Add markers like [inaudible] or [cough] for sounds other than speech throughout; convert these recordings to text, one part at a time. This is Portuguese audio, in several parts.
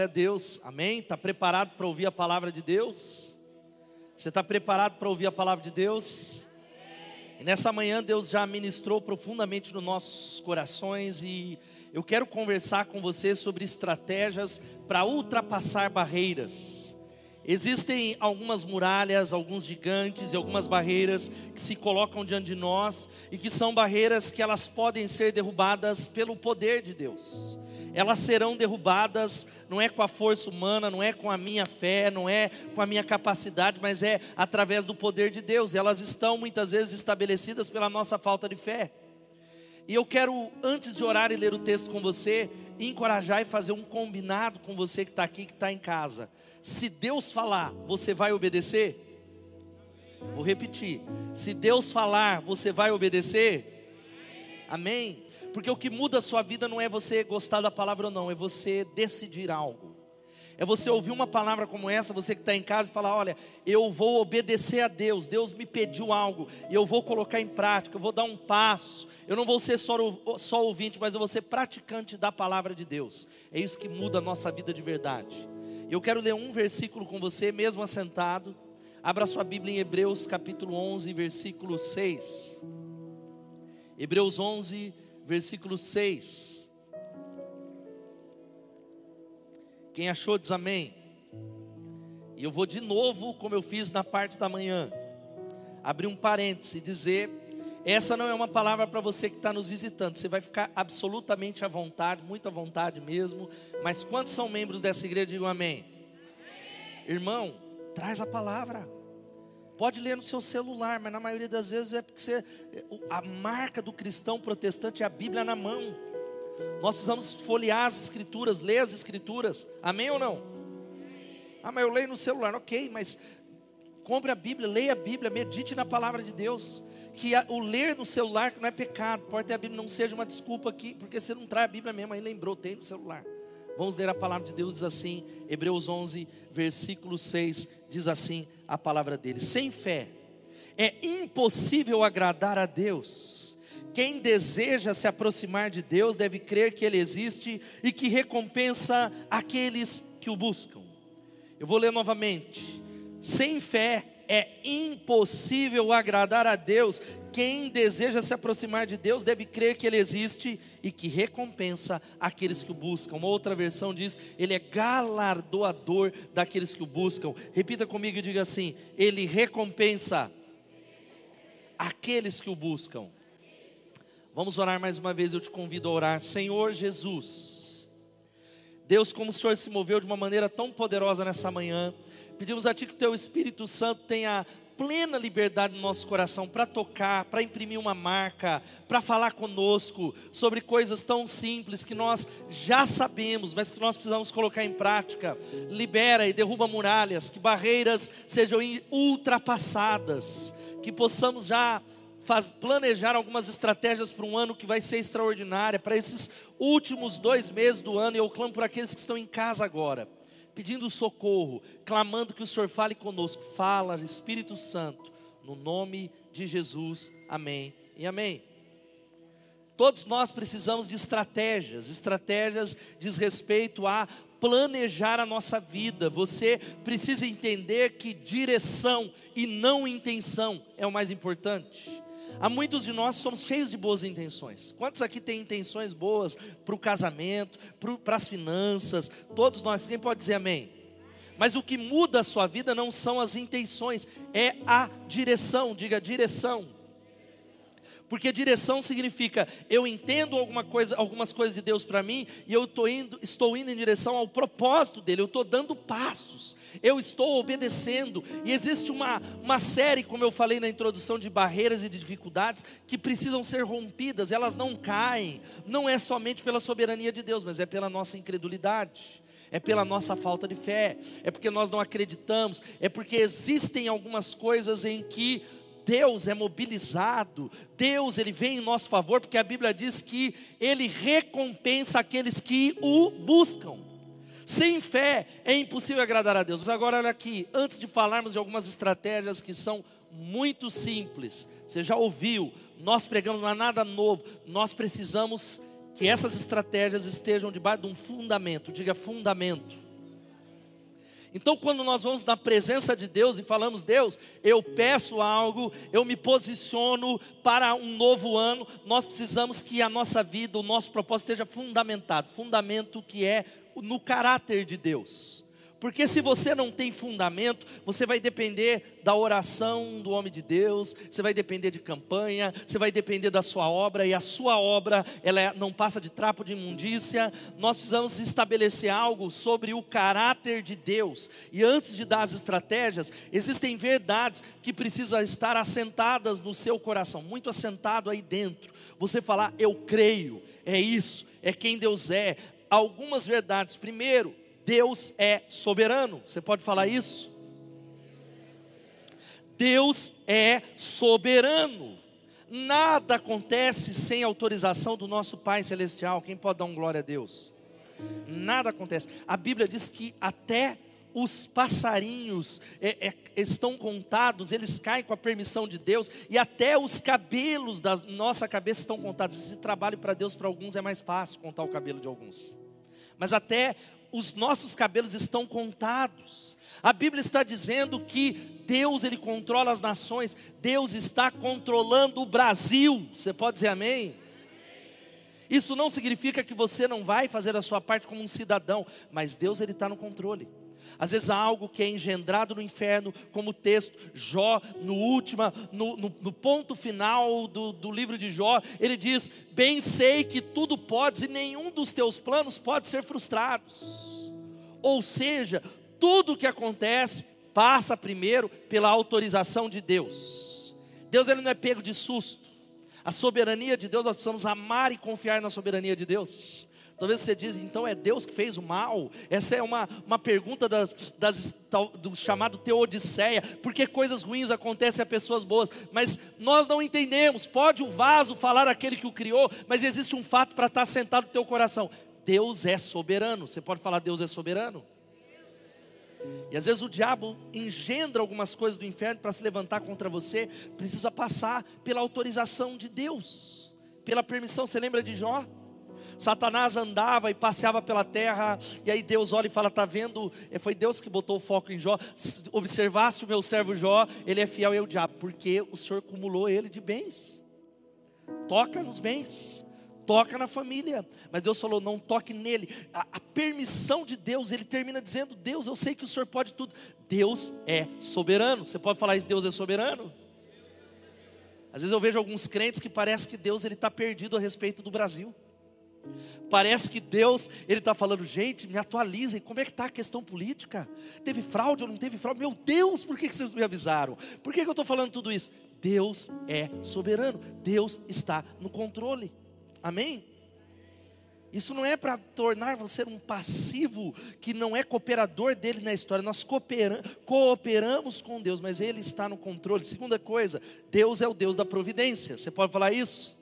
Glória a Deus, amém? Está preparado para ouvir a palavra de Deus? Você está preparado para ouvir a palavra de Deus? E nessa manhã Deus já ministrou profundamente nos nossos corações e eu quero conversar com você sobre estratégias para ultrapassar barreiras. Existem algumas muralhas, alguns gigantes e algumas barreiras que se colocam diante de nós e que são barreiras que elas podem ser derrubadas pelo poder de Deus. Elas serão derrubadas não é com a força humana, não é com a minha fé, não é com a minha capacidade, mas é através do poder de Deus. Elas estão muitas vezes estabelecidas pela nossa falta de fé. E eu quero, antes de orar e ler o texto com você, encorajar e fazer um combinado com você que está aqui, que está em casa se Deus falar, você vai obedecer? Vou repetir. Se Deus falar, você vai obedecer? Amém? Porque o que muda a sua vida não é você gostar da palavra ou não, é você decidir algo. É você ouvir uma palavra como essa, você que está em casa e falar: olha, eu vou obedecer a Deus, Deus me pediu algo, e eu vou colocar em prática, eu vou dar um passo. Eu não vou ser só, só ouvinte, mas eu vou ser praticante da palavra de Deus. É isso que muda a nossa vida de verdade. Eu quero ler um versículo com você, mesmo assentado. Abra sua Bíblia em Hebreus capítulo 11, versículo 6. Hebreus 11, versículo 6. Quem achou diz amém. E eu vou de novo, como eu fiz na parte da manhã, abrir um parêntese e dizer essa não é uma palavra para você que está nos visitando. Você vai ficar absolutamente à vontade, muito à vontade mesmo. Mas quantos são membros dessa igreja? Digam amém. amém. Irmão, traz a palavra. Pode ler no seu celular, mas na maioria das vezes é porque você, a marca do cristão protestante é a Bíblia na mão. Nós precisamos folhear as escrituras, ler as escrituras. Amém ou não? Ah, mas eu leio no celular. Ok, mas compre a Bíblia, leia a Bíblia, medite na palavra de Deus que a, o ler no celular não é pecado, pode ter a Bíblia, não seja uma desculpa aqui, porque você não traz a Bíblia mesmo, aí lembrou, tem no celular. Vamos ler a palavra de Deus, diz assim, Hebreus 11, versículo 6, diz assim a palavra dele: Sem fé é impossível agradar a Deus. Quem deseja se aproximar de Deus deve crer que Ele existe e que recompensa aqueles que o buscam. Eu vou ler novamente. Sem fé é impossível agradar a Deus. Quem deseja se aproximar de Deus deve crer que Ele existe e que recompensa aqueles que o buscam. Uma outra versão diz: Ele é galardoador daqueles que o buscam. Repita comigo e diga assim: Ele recompensa aqueles que o buscam. Vamos orar mais uma vez, eu te convido a orar. Senhor Jesus, Deus, como o Senhor se moveu de uma maneira tão poderosa nessa manhã. Pedimos a Ti que o Teu Espírito Santo tenha plena liberdade no nosso coração para tocar, para imprimir uma marca, para falar conosco sobre coisas tão simples que nós já sabemos, mas que nós precisamos colocar em prática. Libera e derruba muralhas, que barreiras sejam ultrapassadas, que possamos já faz, planejar algumas estratégias para um ano que vai ser extraordinária, para esses últimos dois meses do ano, e eu clamo por aqueles que estão em casa agora pedindo socorro, clamando que o Senhor fale conosco. Fala, Espírito Santo, no nome de Jesus. Amém e amém. Todos nós precisamos de estratégias. Estratégias diz respeito a planejar a nossa vida. Você precisa entender que direção e não intenção é o mais importante. Há muitos de nós somos cheios de boas intenções. Quantos aqui têm intenções boas para o casamento, para as finanças? Todos nós, quem pode dizer amém? Mas o que muda a sua vida não são as intenções, é a direção. Diga direção. Porque direção significa eu entendo alguma coisa, algumas coisas de Deus para mim e eu indo, estou indo em direção ao propósito dele. Eu estou dando passos eu estou obedecendo. E existe uma, uma série, como eu falei na introdução, de barreiras e de dificuldades que precisam ser rompidas, elas não caem, não é somente pela soberania de Deus, mas é pela nossa incredulidade. É pela nossa falta de fé, é porque nós não acreditamos, é porque existem algumas coisas em que Deus é mobilizado, Deus ele vem em nosso favor, porque a Bíblia diz que ele recompensa aqueles que o buscam. Sem fé é impossível agradar a Deus. Mas agora olha aqui, antes de falarmos de algumas estratégias que são muito simples, você já ouviu, nós pregamos, não há nada novo, nós precisamos que essas estratégias estejam debaixo de um fundamento, diga fundamento. Então, quando nós vamos na presença de Deus e falamos, Deus, eu peço algo, eu me posiciono para um novo ano, nós precisamos que a nossa vida, o nosso propósito esteja fundamentado fundamento que é no caráter de Deus. Porque se você não tem fundamento, você vai depender da oração do homem de Deus, você vai depender de campanha, você vai depender da sua obra, e a sua obra, ela é, não passa de trapo de imundícia. Nós precisamos estabelecer algo sobre o caráter de Deus. E antes de dar as estratégias, existem verdades que precisam estar assentadas no seu coração, muito assentado aí dentro. Você falar, eu creio, é isso, é quem Deus é. Algumas verdades. Primeiro, Deus é soberano. Você pode falar isso? Deus é soberano. Nada acontece sem autorização do nosso Pai Celestial. Quem pode dar um glória a Deus? Nada acontece. A Bíblia diz que até os passarinhos é, é, estão contados, eles caem com a permissão de Deus, e até os cabelos da nossa cabeça estão contados. Esse trabalho para Deus, para alguns, é mais fácil contar o cabelo de alguns, mas até os nossos cabelos estão contados. A Bíblia está dizendo que Deus ele controla as nações, Deus está controlando o Brasil. Você pode dizer amém? Isso não significa que você não vai fazer a sua parte como um cidadão, mas Deus ele está no controle. Às vezes há algo que é engendrado no inferno, como o texto, Jó, no último, no, no, no ponto final do, do livro de Jó, ele diz: Bem sei que tudo podes e nenhum dos teus planos pode ser frustrado. Ou seja, tudo o que acontece passa primeiro pela autorização de Deus. Deus ele não é pego de susto. A soberania de Deus, nós precisamos amar e confiar na soberania de Deus. Talvez você diz, então é Deus que fez o mal? Essa é uma, uma pergunta das, das, do chamado Teodiceia, porque coisas ruins acontecem a pessoas boas, mas nós não entendemos. Pode o vaso falar aquele que o criou, mas existe um fato para estar sentado no teu coração: Deus é soberano. Você pode falar, Deus é soberano? E às vezes o diabo engendra algumas coisas do inferno para se levantar contra você, precisa passar pela autorização de Deus, pela permissão. Você lembra de Jó? Satanás andava e passeava pela terra, e aí Deus olha e fala: Está vendo? É, foi Deus que botou o foco em Jó. Observaste o meu servo Jó, ele é fiel ao diabo, porque o Senhor acumulou ele de bens. Toca nos bens, toca na família. Mas Deus falou: não toque nele. A, a, permissão de Deus, ele termina dizendo: Deus, eu sei que o Senhor pode tudo. Deus é soberano. Você pode falar isso: Deus é soberano? Às vezes eu vejo alguns crentes que parece que Deus ele está perdido a respeito do Brasil. Parece que Deus, Ele está falando, gente, me atualizem, como é que está a questão política? Teve fraude ou não teve fraude? Meu Deus, por que vocês me avisaram? Por que eu estou falando tudo isso? Deus é soberano, Deus está no controle, amém? Isso não é para tornar você um passivo que não é cooperador dele na história. Nós cooperamos com Deus, mas Ele está no controle. Segunda coisa, Deus é o Deus da providência. Você pode falar isso?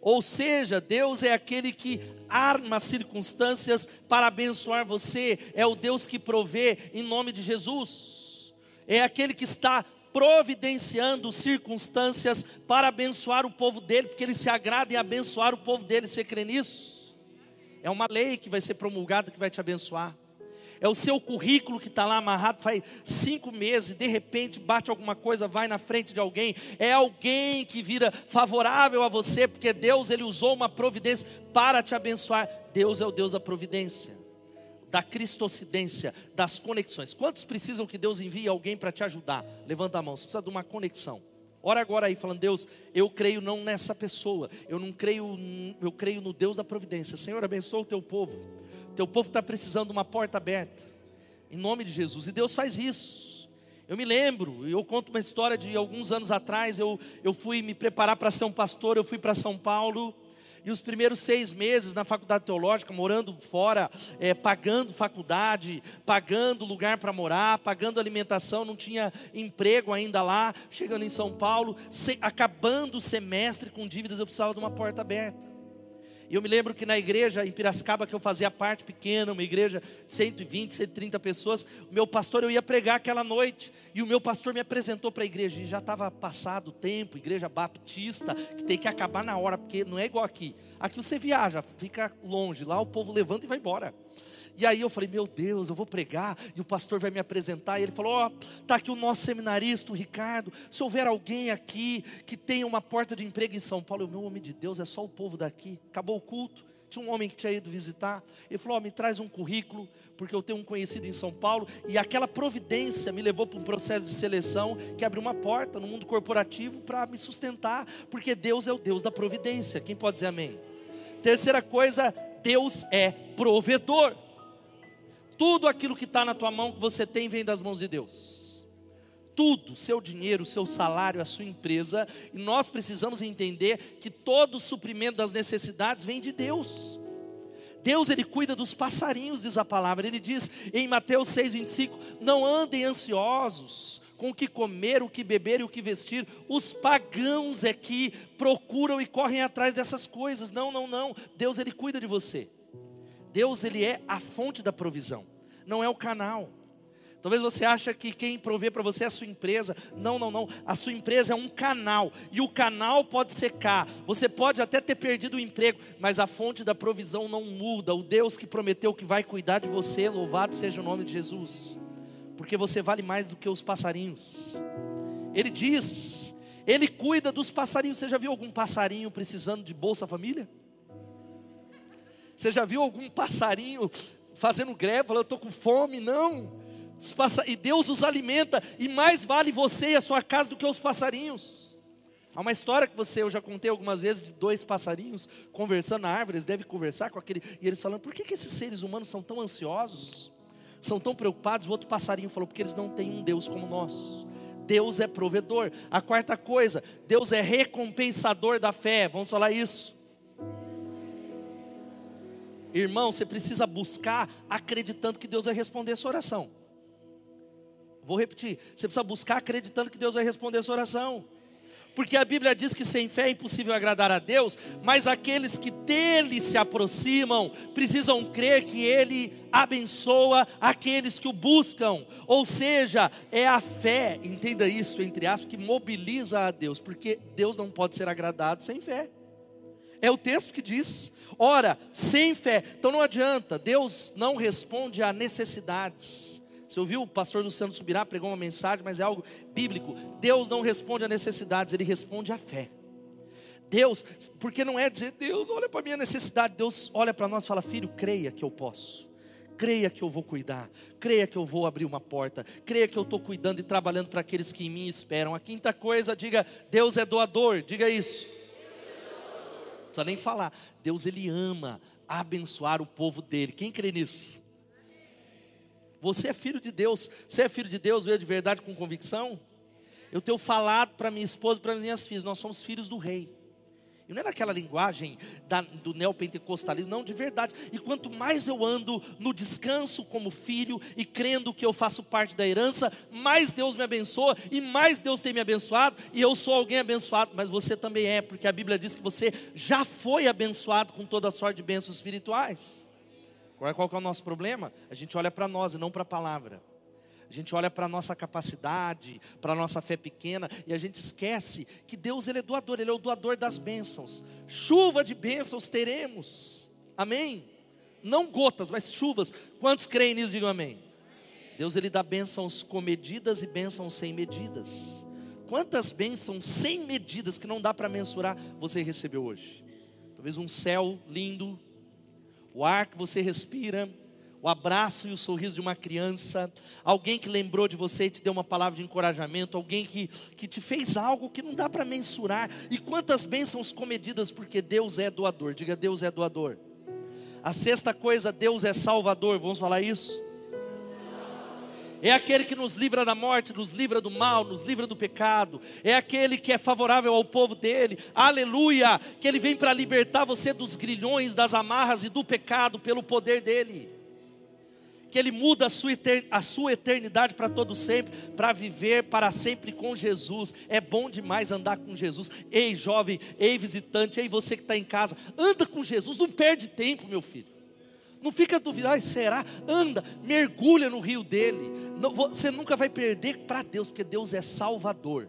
Ou seja, Deus é aquele que arma circunstâncias para abençoar você, é o Deus que provê em nome de Jesus, é aquele que está providenciando circunstâncias para abençoar o povo dele, porque ele se agrada em abençoar o povo dele, você crê nisso? É uma lei que vai ser promulgada que vai te abençoar é o seu currículo que está lá amarrado faz cinco meses, de repente bate alguma coisa, vai na frente de alguém, é alguém que vira favorável a você, porque Deus ele usou uma providência para te abençoar. Deus é o Deus da providência, da cristocidência, das conexões. Quantos precisam que Deus envie alguém para te ajudar? Levanta a mão, você precisa de uma conexão. Ora agora aí, falando, Deus, eu creio não nessa pessoa, eu não creio, eu creio no Deus da providência. Senhor, abençoa o teu povo. Teu povo está precisando de uma porta aberta. Em nome de Jesus. E Deus faz isso. Eu me lembro, eu conto uma história de alguns anos atrás. Eu, eu fui me preparar para ser um pastor, eu fui para São Paulo. E os primeiros seis meses na faculdade teológica, morando fora, é, pagando faculdade, pagando lugar para morar, pagando alimentação, não tinha emprego ainda lá. Chegando em São Paulo, se, acabando o semestre com dívidas, eu precisava de uma porta aberta. E eu me lembro que na igreja em Piracicaba, que eu fazia parte pequena, uma igreja de 120, 130 pessoas, o meu pastor, eu ia pregar aquela noite, e o meu pastor me apresentou para a igreja, e já estava passado o tempo, igreja batista, que tem que acabar na hora, porque não é igual aqui. Aqui você viaja, fica longe, lá o povo levanta e vai embora. E aí eu falei, meu Deus, eu vou pregar, e o pastor vai me apresentar, e ele falou, ó, oh, tá aqui o nosso seminarista, o Ricardo, se houver alguém aqui que tenha uma porta de emprego em São Paulo, o meu homem de Deus, é só o povo daqui, acabou o culto, tinha um homem que tinha ido visitar, ele falou, oh, me traz um currículo, porque eu tenho um conhecido em São Paulo, e aquela providência me levou para um processo de seleção, que abriu uma porta no mundo corporativo para me sustentar, porque Deus é o Deus da providência, quem pode dizer amém? Terceira coisa, Deus é provedor tudo aquilo que está na tua mão, que você tem, vem das mãos de Deus. Tudo, seu dinheiro, seu salário, a sua empresa, e nós precisamos entender que todo o suprimento das necessidades vem de Deus. Deus ele cuida dos passarinhos, diz a palavra. Ele diz em Mateus 6:25: "Não andem ansiosos com o que comer, o que beber e o que vestir. Os pagãos é que procuram e correm atrás dessas coisas. Não, não, não. Deus ele cuida de você. Deus ele é a fonte da provisão, não é o canal. Talvez você ache que quem provê para você é a sua empresa. Não, não, não. A sua empresa é um canal. E o canal pode secar. Você pode até ter perdido o emprego, mas a fonte da provisão não muda. O Deus que prometeu que vai cuidar de você, louvado seja o nome de Jesus. Porque você vale mais do que os passarinhos. Ele diz, ele cuida dos passarinhos. Você já viu algum passarinho precisando de Bolsa Família? Você já viu algum passarinho fazendo greve, falando, eu estou com fome? Não. E Deus os alimenta, e mais vale você e a sua casa do que os passarinhos. Há uma história que você, eu já contei algumas vezes, de dois passarinhos conversando na árvore, eles devem conversar com aquele, e eles falando, por que, que esses seres humanos são tão ansiosos? São tão preocupados? O outro passarinho falou, porque eles não têm um Deus como nós. Deus é provedor. A quarta coisa, Deus é recompensador da fé. Vamos falar isso. Irmão, você precisa buscar acreditando que Deus vai responder a sua oração. Vou repetir, você precisa buscar acreditando que Deus vai responder a sua oração. Porque a Bíblia diz que sem fé é impossível agradar a Deus, mas aqueles que dele se aproximam precisam crer que ele abençoa aqueles que o buscam. Ou seja, é a fé, entenda isso entre aspas, que mobiliza a Deus, porque Deus não pode ser agradado sem fé. É o texto que diz. Ora, sem fé, então não adianta, Deus não responde a necessidades. Você ouviu o pastor Luciano Subirá pregou uma mensagem, mas é algo bíblico. Deus não responde a necessidades, ele responde à fé. Deus, porque não é dizer, Deus, olha para a minha necessidade. Deus olha para nós e fala, filho, creia que eu posso. Creia que eu vou cuidar, creia que eu vou abrir uma porta, creia que eu estou cuidando e trabalhando para aqueles que em mim esperam. A quinta coisa, diga, Deus é doador, diga isso precisa nem falar. Deus ele ama abençoar o povo dele. Quem crê nisso? Você é filho de Deus. Você é filho de Deus, veio de verdade com convicção? Eu tenho falado para minha esposa para minhas filhas, nós somos filhos do rei. E não é naquela linguagem da, do neopentecostalismo, não, de verdade. E quanto mais eu ando no descanso como filho e crendo que eu faço parte da herança, mais Deus me abençoa e mais Deus tem me abençoado. E eu sou alguém abençoado, mas você também é, porque a Bíblia diz que você já foi abençoado com toda a sorte de bênçãos espirituais. Agora, qual é o nosso problema? A gente olha para nós e não para a palavra. A gente olha para a nossa capacidade, para a nossa fé pequena, e a gente esquece que Deus ele é doador, Ele é o doador das bênçãos. Chuva de bênçãos teremos. Amém? Não gotas, mas chuvas. Quantos creem nisso? Digam amém. Deus ele dá bênçãos com medidas e bênçãos sem medidas. Quantas bênçãos sem medidas que não dá para mensurar você recebeu hoje? Talvez um céu lindo, o ar que você respira, o abraço e o sorriso de uma criança, alguém que lembrou de você e te deu uma palavra de encorajamento, alguém que, que te fez algo que não dá para mensurar. E quantas bênçãos comedidas, porque Deus é doador. Diga, Deus é doador. A sexta coisa, Deus é salvador. Vamos falar isso? É aquele que nos livra da morte, nos livra do mal, nos livra do pecado. É aquele que é favorável ao povo dele. Aleluia! Que ele vem para libertar você dos grilhões, das amarras e do pecado pelo poder dele. Que Ele muda a sua, eternidade para todo sempre, para viver para sempre com Jesus. É bom demais andar com Jesus. Ei, jovem, ei, visitante, ei, você que está em casa, anda com Jesus, não perde tempo, meu filho. Não fica duvidando, será? Anda, mergulha no rio dele. Você nunca vai perder para Deus, porque Deus é Salvador.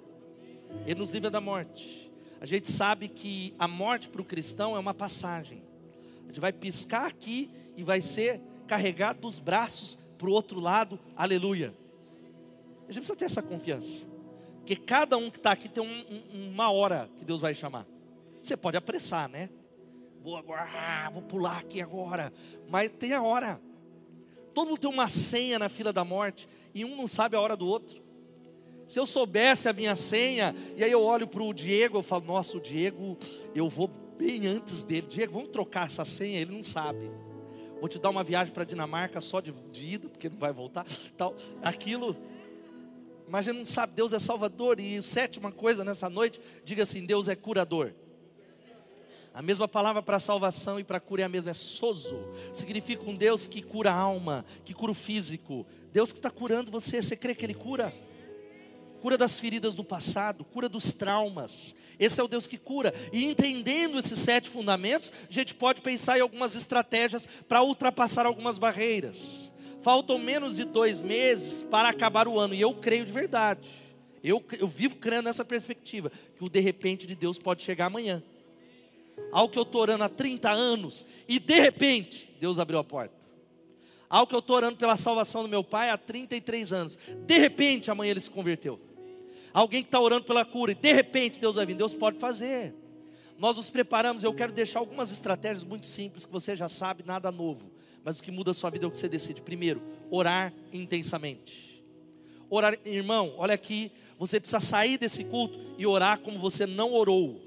Ele nos livra da morte. A gente sabe que a morte para o cristão é uma passagem. A gente vai piscar aqui e vai ser carregado dos braços para o outro lado, aleluia. A gente precisa ter essa confiança, porque cada um que está aqui tem um, um, uma hora que Deus vai chamar. Você pode apressar, né? Vou agora, vou pular aqui agora, mas tem a hora. Todo mundo tem uma senha na fila da morte e um não sabe a hora do outro. Se eu soubesse a minha senha, e aí eu olho para o Diego, eu falo, nossa, o Diego, eu vou bem antes dele. Diego, vamos trocar essa senha? Ele não sabe vou te dar uma viagem para Dinamarca só de, de ida, porque não vai voltar, tal, aquilo. Mas a gente não sabe, Deus é salvador. E sétima coisa nessa noite, diga assim: Deus é curador. A mesma palavra para salvação e para cura é a mesma, é sozo. Significa um Deus que cura a alma, que cura o físico. Deus que está curando você, você crê que Ele cura? Cura das feridas do passado, cura dos traumas. Esse é o Deus que cura. E entendendo esses sete fundamentos, a gente pode pensar em algumas estratégias para ultrapassar algumas barreiras. Faltam menos de dois meses para acabar o ano, e eu creio de verdade. Eu, eu vivo crendo nessa perspectiva, que o de repente de Deus pode chegar amanhã. Algo que eu estou orando há 30 anos, e de repente, Deus abriu a porta. Algo que eu estou orando pela salvação do meu pai há 33 anos. De repente, amanhã ele se converteu alguém que está orando pela cura, e de repente Deus vai vir, Deus pode fazer. Nós nos preparamos, eu quero deixar algumas estratégias muito simples, que você já sabe, nada novo. Mas o que muda a sua vida é o que você decide. Primeiro, orar intensamente. Orar, irmão, olha aqui, você precisa sair desse culto e orar como você não orou.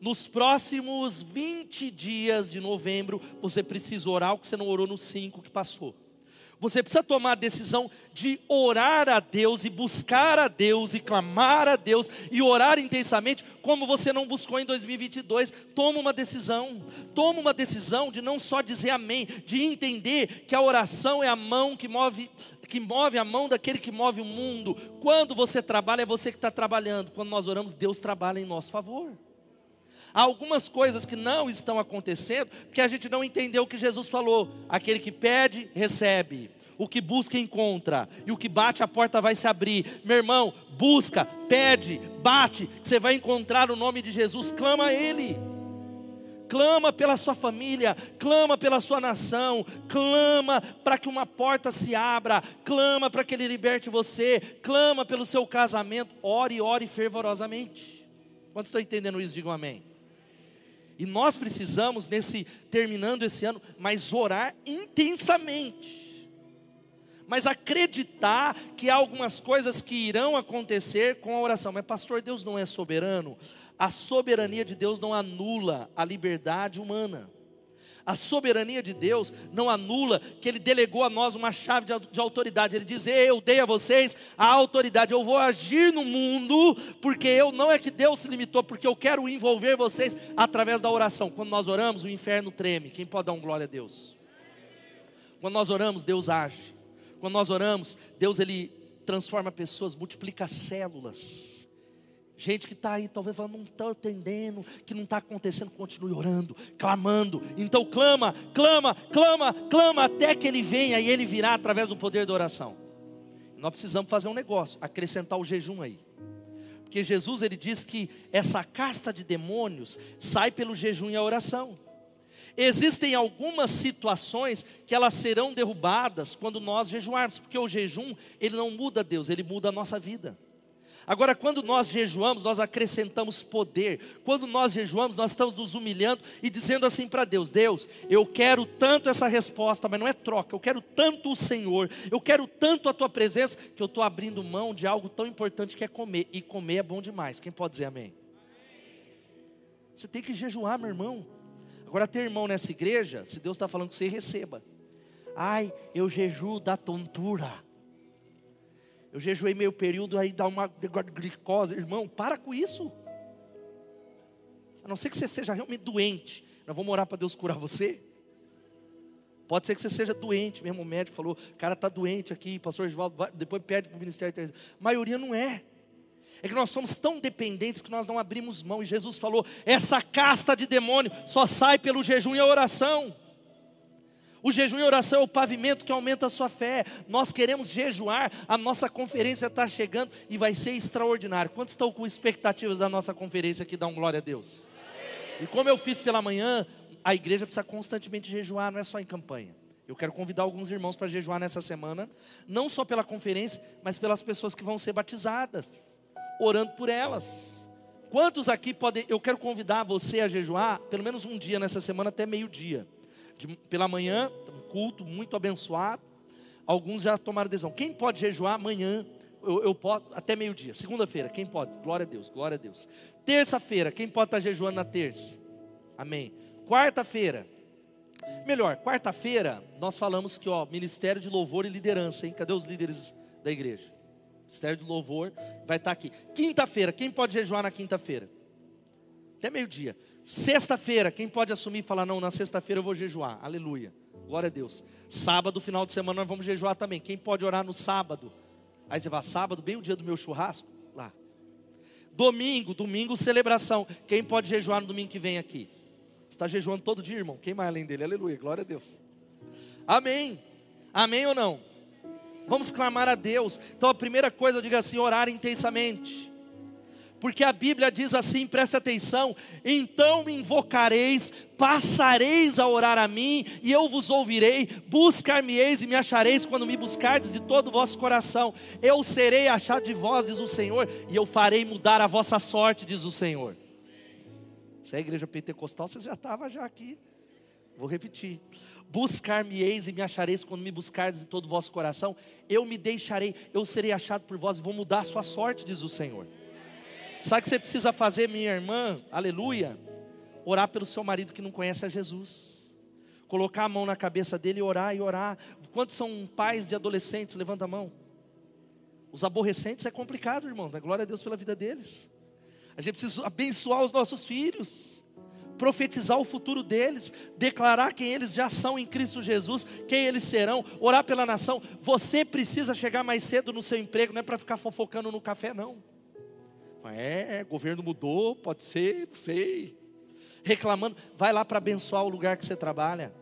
Nos próximos 20 dias de novembro, você precisa orar o que você não orou nos 5 que passou. Você precisa tomar a decisão de orar a Deus e buscar a Deus e clamar a Deus e orar intensamente, como você não buscou em 2022. Toma uma decisão. Toma uma decisão de não só dizer amém, de entender que a oração é a mão que move que move a mão daquele que move o mundo. Quando você trabalha, é você que está trabalhando. Quando nós oramos, Deus trabalha em nosso favor. Há algumas coisas que não estão acontecendo porque a gente não entendeu o que Jesus falou. Aquele que pede, recebe. O que busca, encontra. E o que bate, a porta vai se abrir. Meu irmão, busca, pede, bate. Você vai encontrar o nome de Jesus. Clama a Ele. Clama pela sua família, clama pela sua nação, clama para que uma porta se abra, clama para que Ele liberte você, clama pelo seu casamento. Ore, ore fervorosamente. Quantos estão entendendo isso? Digam amém. E nós precisamos, nesse terminando esse ano, mas orar intensamente. Mas acreditar que há algumas coisas que irão acontecer com a oração. Mas, pastor, Deus não é soberano? A soberania de Deus não anula a liberdade humana. A soberania de Deus não anula que Ele delegou a nós uma chave de, de, autoridade. Ele diz: Eu dei a vocês a autoridade, eu vou agir no mundo, porque eu não é que Deus se limitou, porque eu quero envolver vocês através da oração. Quando nós oramos, o inferno treme. Quem pode dar um glória a Deus? Quando nós oramos, Deus age. Quando nós oramos, Deus ele transforma pessoas, multiplica células. Gente que está aí, talvez falando, não está entendendo, que não está acontecendo, continue orando, clamando. Então clama, clama, clama, clama, até que ele venha e ele virá através do poder da oração. Nós precisamos fazer um negócio, acrescentar o jejum aí. Porque Jesus ele diz que essa casta de demônios sai pelo jejum e a oração. Existem algumas situações que elas serão derrubadas quando nós jejuarmos, porque o jejum ele não muda Deus, ele muda a nossa vida. Agora, quando nós jejuamos, nós acrescentamos poder. Quando nós jejuamos, nós estamos nos humilhando e dizendo assim para Deus: Deus, eu quero tanto essa resposta, mas não é troca, eu quero tanto o Senhor, eu quero tanto a tua presença, que eu estou abrindo mão de algo tão importante que é comer. E comer é bom demais. Quem pode dizer amém? Você tem que jejuar, meu irmão. Agora, ter irmão nessa igreja, se Deus está falando que você receba. Ai, eu jejuo da tontura. Eu jejuei meio período, aí dá uma glicose. Irmão, para com isso. A não ser que você seja realmente doente. Nós vamos orar para Deus curar você. Pode ser que você seja doente, mesmo o médico falou, cara está doente aqui, pastor Givaldo, depois pede para o Ministério A maioria não é. É que nós somos tão dependentes que nós não abrimos mão. E Jesus falou: essa casta de demônio só sai pelo jejum e a oração. O jejum e oração é o pavimento que aumenta a sua fé. Nós queremos jejuar, a nossa conferência está chegando e vai ser extraordinário. Quantos estão com expectativas da nossa conferência que dão glória a Deus? E como eu fiz pela manhã, a igreja precisa constantemente jejuar, não é só em campanha. Eu quero convidar alguns irmãos para jejuar nessa semana, não só pela conferência, mas pelas pessoas que vão ser batizadas, orando por elas. Quantos aqui podem, eu quero convidar você a jejuar pelo menos um dia nessa semana até meio-dia de, pela manhã, um culto muito abençoado. Alguns já tomaram decisão. Quem pode jejuar amanhã? Eu, eu posso, até meio-dia. Segunda-feira, quem pode? Glória a Deus, glória a Deus. Terça-feira, quem pode estar jejuando na terça? Amém. Quarta-feira, melhor, quarta-feira, nós falamos que, ó, Ministério de Louvor e Liderança, hein? Cadê os líderes da igreja? Ministério de Louvor vai estar aqui. Quinta-feira, quem pode jejuar na quinta-feira? Até meio-dia. Sexta-feira, quem pode assumir e falar, não, na sexta-feira eu vou jejuar? Aleluia. Glória a Deus. Sábado, final de semana, nós vamos jejuar também. Quem pode orar no sábado? Aí você vai, sábado, bem o dia do meu churrasco? Lá. Domingo, domingo, celebração. Quem pode jejuar no domingo que vem aqui? Está jejuando todo dia, irmão? Quem mais além dele? Aleluia, glória a Deus. Amém. Amém ou não? Vamos clamar a Deus. Então a primeira coisa eu digo assim: orar intensamente porque a Bíblia diz assim, presta atenção: então me invocareis, passareis a orar a mim, e eu vos ouvirei, buscar-me-eis e me achareis quando me buscardes de todo o vosso coração. Eu serei achado de vós, diz o Senhor, e eu farei mudar a vossa sorte, diz o Senhor. Se é a igreja pentecostal, você já estava já aqui. Vou repetir. Buscar-me-eis e me achareis quando me buscardes de todo o vosso coração. Eu me deixarei, eu serei achado por vós e vou mudar a sua sorte, diz o Senhor. Sabe o que você precisa fazer, minha irmã? Aleluia. Orar pelo seu marido que não conhece a Jesus. Colocar a mão na cabeça dele e orar e orar. Quantos são pais de adolescentes? Levanta a mão. Os aborrecentes é complicado, irmão. Mas glória a Deus pela vida deles. A gente precisa abençoar os nossos filhos profetizar o futuro deles, declarar quem eles já são em Cristo Jesus, quem eles serão, orar pela nação. Você precisa chegar mais cedo no seu emprego, não é para ficar fofocando no café, não. É, governo mudou, pode ser, não sei. Reclamando, vai lá para abençoar o lugar que você trabalha.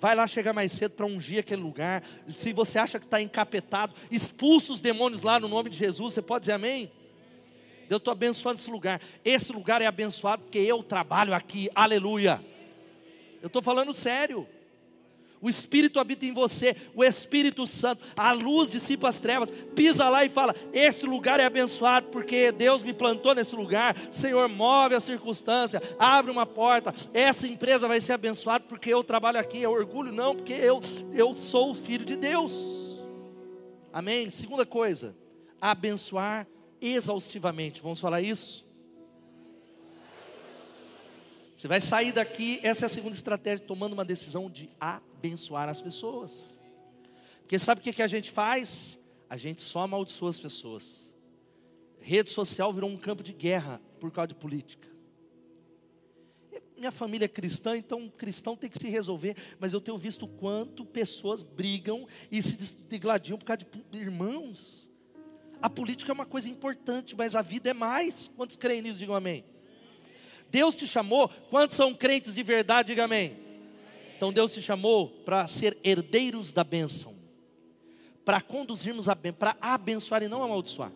Vai lá chegar mais cedo para ungir aquele lugar. Se você acha que está encapetado, expulsa os demônios lá no nome de Jesus. Você pode dizer amém? Eu estou abençoando esse lugar. Esse lugar é abençoado porque eu trabalho aqui. Aleluia. Eu estou falando sério o Espírito habita em você, o Espírito Santo, a luz dissipa as trevas, pisa lá e fala: Esse lugar é abençoado, porque Deus me plantou nesse lugar. Senhor, move a circunstância, abre uma porta. Essa empresa vai ser abençoada porque eu trabalho aqui. É orgulho, não, porque eu, eu sou o filho de Deus. Amém? Segunda coisa, abençoar exaustivamente. Vamos falar isso? Você vai sair daqui, essa é a segunda estratégia, tomando uma decisão de abençoar as pessoas. Porque sabe o que, que a gente faz? A gente só amaldiçoa as pessoas. Rede social virou um campo de guerra por causa de política. Minha família é cristã, então cristão tem que se resolver, mas eu tenho visto quanto pessoas brigam e se degladiam por causa de irmãos. A política é uma coisa importante, mas a vida é mais. Quantos creem nisso? Digam amém. Deus te chamou, quantos são crentes de verdade, diga amém. Então Deus te chamou para ser herdeiros da bênção, para conduzirmos a bênção, para abençoar e não amaldiçoar.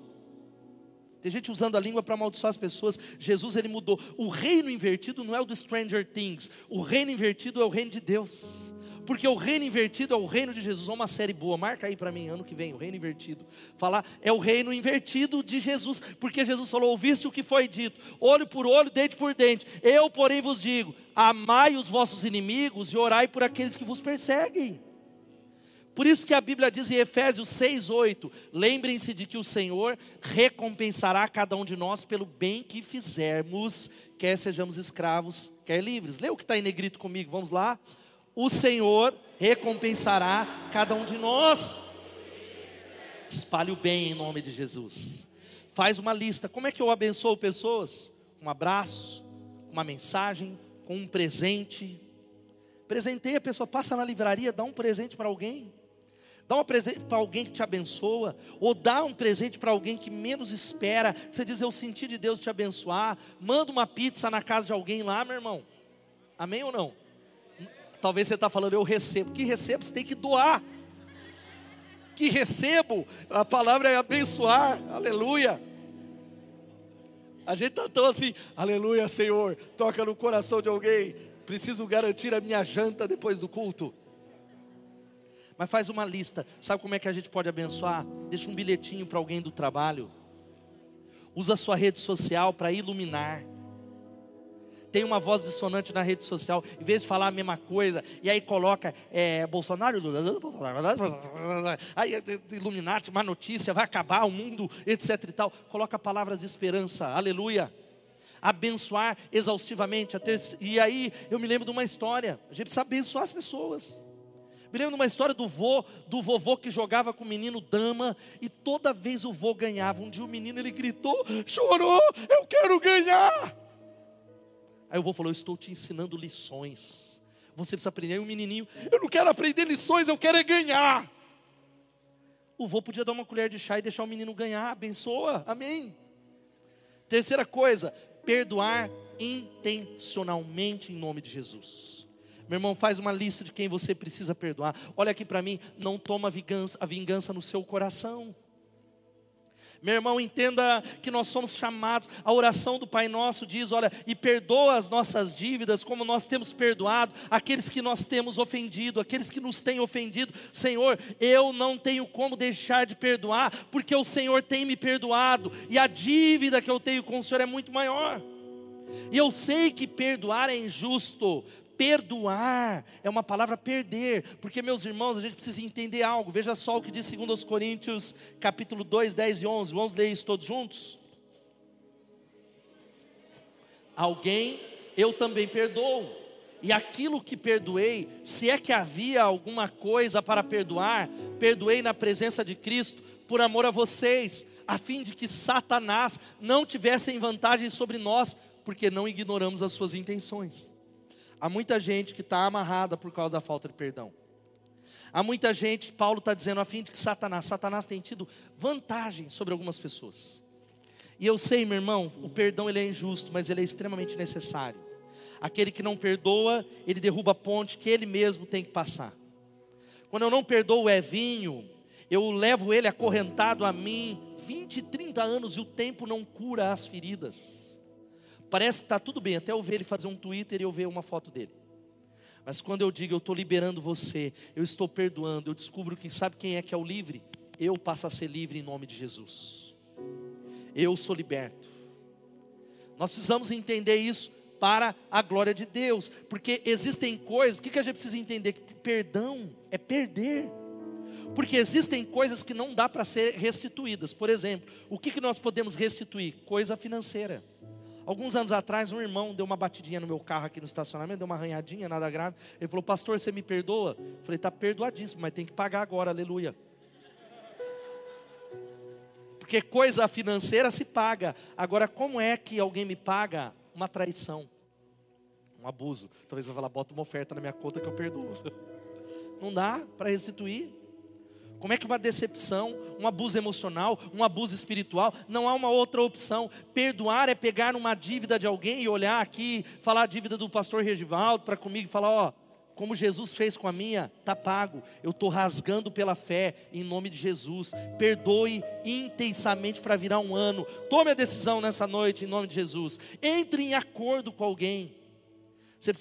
Tem gente usando a língua para amaldiçoar as pessoas. Jesus ele mudou. O reino invertido não é o do Stranger Things. O reino invertido é o reino de Deus porque o reino invertido é o reino de Jesus. Uma série boa, marca aí para mim, ano que vem, o reino invertido. Falar é o reino invertido de Jesus, porque Jesus falou: ouviste o que foi dito, olho por olho, dente por dente. Eu, porém, vos digo: amai os vossos inimigos e orai por aqueles que vos perseguem. Por isso que a Bíblia diz em Efésios 6:8: lembrem-se de que o Senhor recompensará cada um de nós pelo bem que fizermos, quer sejamos escravos, quer livres. Lê o que está em negrito comigo, vamos lá o Senhor recompensará cada um de nós. Espalhe o bem em nome de Jesus. Faz uma lista. Como é que eu abençoo pessoas? Um abraço, uma mensagem, com um presente. Presenteia a pessoa, passa na livraria, dá um presente para alguém. Dá um presente para alguém que te abençoa, ou dá um presente para alguém que menos espera. Você diz, eu senti de Deus te abençoar. Manda uma pizza na casa de alguém lá, meu irmão. Amém ou não? Talvez você está falando, eu recebo. Que recebo? Você tem que doar. Que recebo? A palavra é abençoar. Aleluia. A gente está tão assim, aleluia, Senhor. Toca no coração de alguém. Preciso garantir a minha janta depois do culto. Mas faz uma lista. Sabe como é que a gente pode abençoar? Deixa um bilhetinho para alguém do trabalho. Usa a sua rede social para iluminar. Tem uma voz dissonante na rede social, em vez de falar a mesma coisa, e aí coloca é, Bolsonaro, aí Illuminati, uma notícia, vai acabar o mundo, etc e tal. Coloca palavras de esperança, aleluia abençoar exaustivamente. E aí eu me lembro de uma história. A gente precisa abençoar as pessoas. Me lembro de uma história do vô, do vovô que jogava com o menino dama e toda vez o vô ganhava. Um dia o menino ele gritou, chorou, eu quero ganhar. Aí o vô falou, eu estou te ensinando lições. Você precisa aprender. Aí o menininho, eu não quero aprender lições, eu quero é ganhar. O vô podia dar uma colher de chá e deixar o menino ganhar, abençoa, amém. Terceira coisa, perdoar intencionalmente em nome de Jesus. Meu irmão, faz uma lista de quem você precisa perdoar. Olha aqui para mim, não toma a vingança, a vingança no seu coração. Meu irmão, entenda que nós somos chamados, a oração do Pai Nosso diz: olha, e perdoa as nossas dívidas, como nós temos perdoado aqueles que nós temos ofendido, aqueles que nos têm ofendido. Senhor, eu não tenho como deixar de perdoar, porque o Senhor tem me perdoado, e a dívida que eu tenho com o Senhor é muito maior. E eu sei que perdoar é injusto, Perdoar é uma palavra perder, porque meus irmãos, a gente precisa entender algo. Veja só o que diz 2 Coríntios, capítulo 2, 10 e 11. Vamos ler isso todos juntos? Alguém eu também perdoo. E aquilo que perdoei, se é que havia alguma coisa para perdoar, perdoei na presença de Cristo, por amor a vocês, a fim de que Satanás não tivesse vantagem sobre nós, porque não ignoramos as suas intenções. Há muita gente que está amarrada por causa da falta de perdão. Há muita gente, Paulo está dizendo, a fim de que Satanás, Satanás tem tido vantagem sobre algumas pessoas. E eu sei, meu irmão, o perdão ele é injusto, mas ele é extremamente necessário. Aquele que não perdoa, ele derruba a ponte que ele mesmo tem que passar. Quando eu não perdoo o Evinho, eu levo ele acorrentado a mim 20, 30 anos e o tempo não cura as feridas. Parece que está tudo bem, até eu ver ele fazer um Twitter e eu ver uma foto dele. Mas quando eu digo eu estou liberando você, eu estou perdoando, eu descubro que sabe quem é que é o livre? Eu passo a ser livre em nome de Jesus. Eu sou liberto. Nós precisamos entender isso para a glória de Deus, porque existem coisas, o que, que a gente precisa entender? Que perdão é perder. Porque existem coisas que não dá para ser restituídas. Por exemplo, o que, que nós podemos restituir? Coisa financeira. Alguns anos atrás, um irmão deu uma batidinha no meu carro aqui no estacionamento, deu uma arranhadinha, nada grave. Ele falou, pastor, você me perdoa? Eu falei, está perdoadíssimo, mas tem que pagar agora, aleluia. Porque coisa financeira se paga. Agora, como é que alguém me paga uma traição? Um abuso. Talvez eu falar, bota uma oferta na minha conta que eu perdoo. [laughs] Não dá para restituir. Como é que uma decepção, um abuso emocional, um abuso espiritual, não há uma outra opção. Perdoar é pegar uma dívida de alguém e olhar aqui, falar a dívida do pastor Regivaldo para comigo e falar: ó, como Jesus fez com a minha, tá pago. Eu estou rasgando pela fé em nome de Jesus. Perdoe intensamente para virar um ano. Tome a decisão nessa noite em nome de Jesus. Entre em acordo com alguém.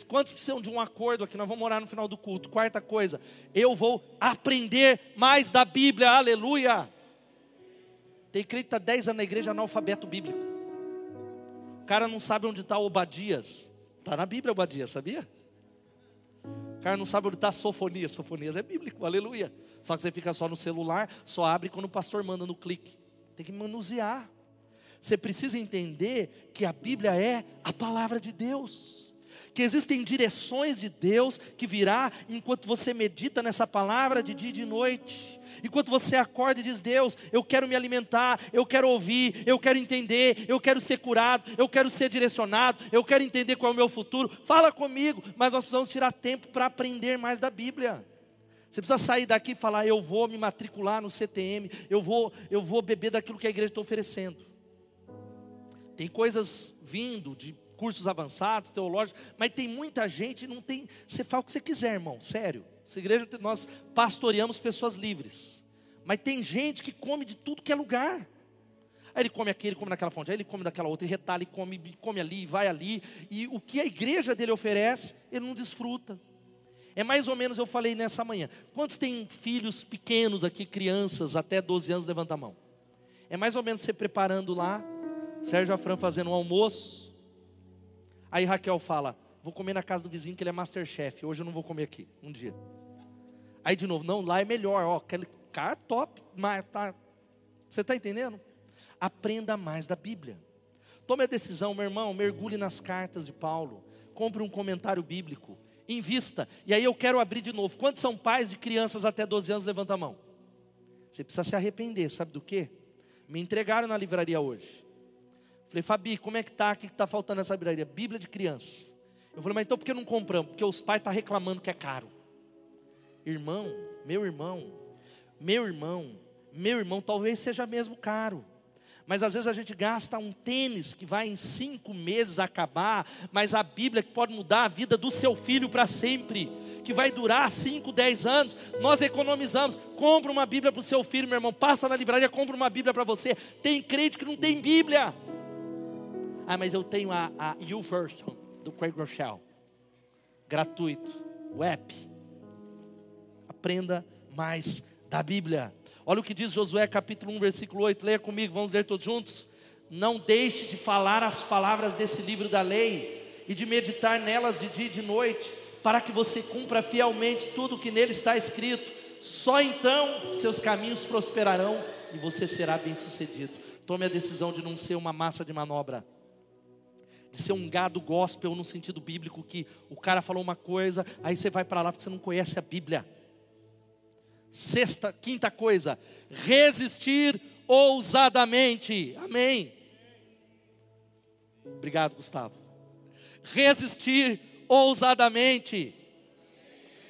Quantos precisam de um acordo aqui? Nós vamos orar no final do culto. Quarta coisa, eu vou aprender mais da Bíblia, aleluia. Tem crente que está 10 anos na igreja analfabeto bíblico. O cara não sabe onde está Obadias. Está na Bíblia Obadias, sabia? O cara não sabe onde está Sofonias. Sofonias é bíblico, aleluia. Só que você fica só no celular, só abre quando o pastor manda no clique. Tem que manusear. Você precisa entender que a Bíblia é a palavra de Deus. Que existem direções de Deus que virá enquanto você medita nessa palavra de dia e de noite. Enquanto você acorda e diz: Deus, eu quero me alimentar, eu quero ouvir, eu quero entender, eu quero ser curado, eu quero ser direcionado, eu quero entender qual é o meu futuro. Fala comigo, mas nós precisamos tirar tempo para aprender mais da Bíblia. Você precisa sair daqui e falar: Eu vou me matricular no CTM, eu vou, eu vou beber daquilo que a igreja está oferecendo. Tem coisas vindo de cursos avançados, teológicos, mas tem muita gente, não tem. Você fala o que você quiser, irmão, sério. Essa igreja, nós pastoreamos pessoas livres. Mas tem gente que come de tudo que é lugar. Aí ele come aqui, ele come naquela fonte, aí ele come daquela outra, e retalha, e come, come ali, vai ali. E o que a igreja dele oferece, ele não desfruta. É mais ou menos, eu falei nessa manhã. Quantos têm filhos pequenos aqui, crianças, até 12 anos, levanta a mão. É mais ou menos você preparando lá, Sérgio Afran fazendo um almoço. Aí Raquel fala: Vou comer na casa do vizinho que ele é masterchef. Hoje eu não vou comer aqui, um dia. Aí de novo, não, lá é melhor, ó, aquele cara top, mas tá. Você está entendendo? Aprenda mais da Bíblia. Tome a decisão, meu irmão, mergulhe nas cartas de Paulo. Compre um comentário bíblico. Invista. E aí eu quero abrir de novo. Quantos são pais de crianças até 12 anos? Levanta a mão. Você precisa se arrepender, sabe do quê? Me entregaram na livraria hoje. Falei, Fabi, como é que tá? O que está faltando nessa livraria? Bíblia de criança. Eu falei, mas então por que não compramos? Porque os pais estão tá reclamando que é caro. Irmão, meu irmão, meu irmão, meu irmão, talvez seja mesmo caro. Mas às vezes a gente gasta um tênis que vai em cinco meses acabar, mas a Bíblia que pode mudar a vida do seu filho para sempre, que vai durar cinco, dez anos, nós economizamos. Compra uma Bíblia para o seu filho, meu irmão, passa na livraria, compra uma Bíblia para você. Tem crente que não tem Bíblia. Ah, mas eu tenho a, a YouVersion do Craig Rochelle, gratuito, o app aprenda mais da Bíblia. Olha o que diz Josué capítulo 1, versículo 8. Leia comigo, vamos ler todos juntos. Não deixe de falar as palavras desse livro da lei e de meditar nelas de dia e de noite, para que você cumpra fielmente tudo o que nele está escrito. Só então seus caminhos prosperarão e você será bem-sucedido. Tome a decisão de não ser uma massa de manobra de ser um gado gospel no sentido bíblico que o cara falou uma coisa, aí você vai para lá porque você não conhece a Bíblia. Sexta, quinta coisa, resistir ousadamente. Amém. Obrigado, Gustavo. Resistir ousadamente.